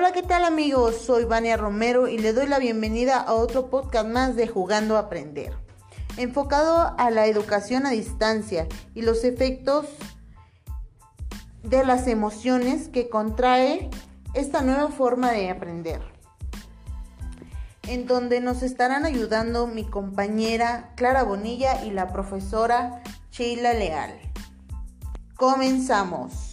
Hola, ¿qué tal amigos? Soy Vania Romero y le doy la bienvenida a otro podcast más de Jugando a Aprender, enfocado a la educación a distancia y los efectos de las emociones que contrae esta nueva forma de aprender, en donde nos estarán ayudando mi compañera Clara Bonilla y la profesora Sheila Leal. Comenzamos.